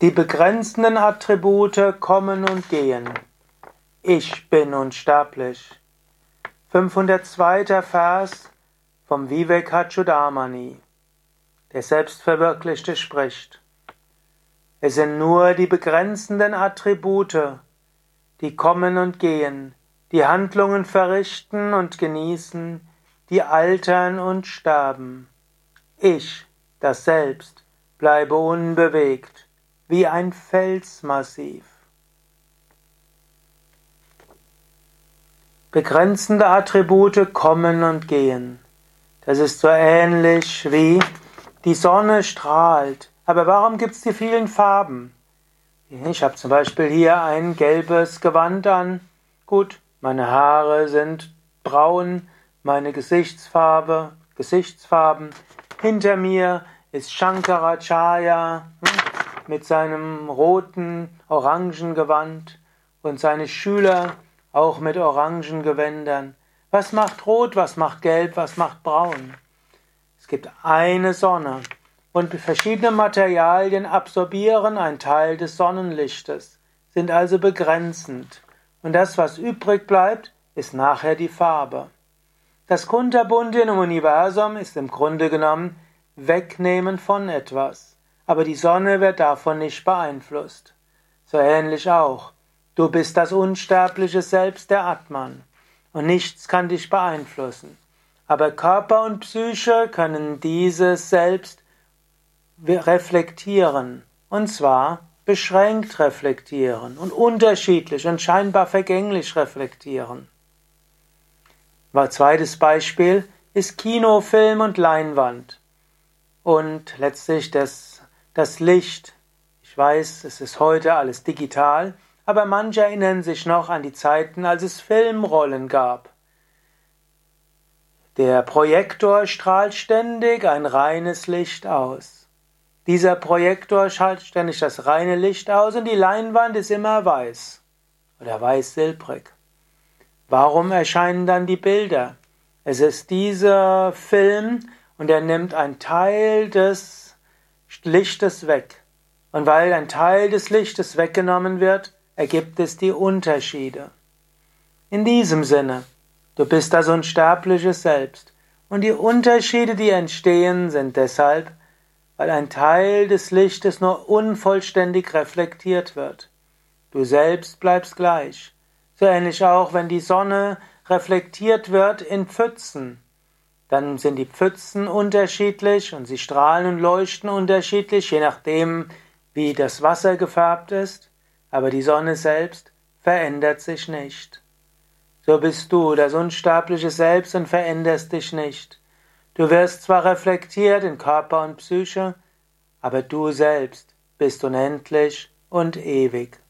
Die begrenzenden Attribute kommen und gehen. Ich bin unsterblich. 502. Vers vom Vivekachudamani. Der Selbstverwirklichte spricht. Es sind nur die begrenzenden Attribute, die kommen und gehen, die Handlungen verrichten und genießen, die altern und sterben. Ich, das Selbst, bleibe unbewegt wie ein Felsmassiv. Begrenzende Attribute kommen und gehen. Das ist so ähnlich wie die Sonne strahlt. Aber warum gibt es die vielen Farben? Ich habe zum Beispiel hier ein gelbes Gewand an. Gut, meine Haare sind braun, meine Gesichtsfarbe, Gesichtsfarben. Hinter mir ist Shankaracharya. Mit seinem roten, orangen Gewand und seine Schüler auch mit orangen Gewändern. Was macht rot, was macht gelb, was macht braun? Es gibt eine Sonne und verschiedene Materialien absorbieren einen Teil des Sonnenlichtes, sind also begrenzend. Und das, was übrig bleibt, ist nachher die Farbe. Das Kunterbunte im Universum ist im Grunde genommen Wegnehmen von etwas aber die Sonne wird davon nicht beeinflusst. So ähnlich auch. Du bist das unsterbliche Selbst der Atman und nichts kann dich beeinflussen. Aber Körper und Psyche können dieses Selbst reflektieren und zwar beschränkt reflektieren und unterschiedlich und scheinbar vergänglich reflektieren. Ein zweites Beispiel ist Kino, Film und Leinwand. Und letztlich das das Licht. Ich weiß, es ist heute alles digital, aber manche erinnern sich noch an die Zeiten, als es Filmrollen gab. Der Projektor strahlt ständig ein reines Licht aus. Dieser Projektor strahlt ständig das reine Licht aus und die Leinwand ist immer weiß oder weiß-silbrig. Warum erscheinen dann die Bilder? Es ist dieser Film und er nimmt einen Teil des Lichtes weg. Und weil ein Teil des Lichtes weggenommen wird, ergibt es die Unterschiede. In diesem Sinne, du bist das unsterbliche Selbst. Und die Unterschiede, die entstehen, sind deshalb, weil ein Teil des Lichtes nur unvollständig reflektiert wird. Du selbst bleibst gleich. So ähnlich auch, wenn die Sonne reflektiert wird in Pfützen. Dann sind die Pfützen unterschiedlich und sie strahlen und leuchten unterschiedlich, je nachdem, wie das Wasser gefärbt ist, aber die Sonne selbst verändert sich nicht. So bist du das unsterbliche Selbst und veränderst dich nicht. Du wirst zwar reflektiert in Körper und Psyche, aber du selbst bist unendlich und ewig.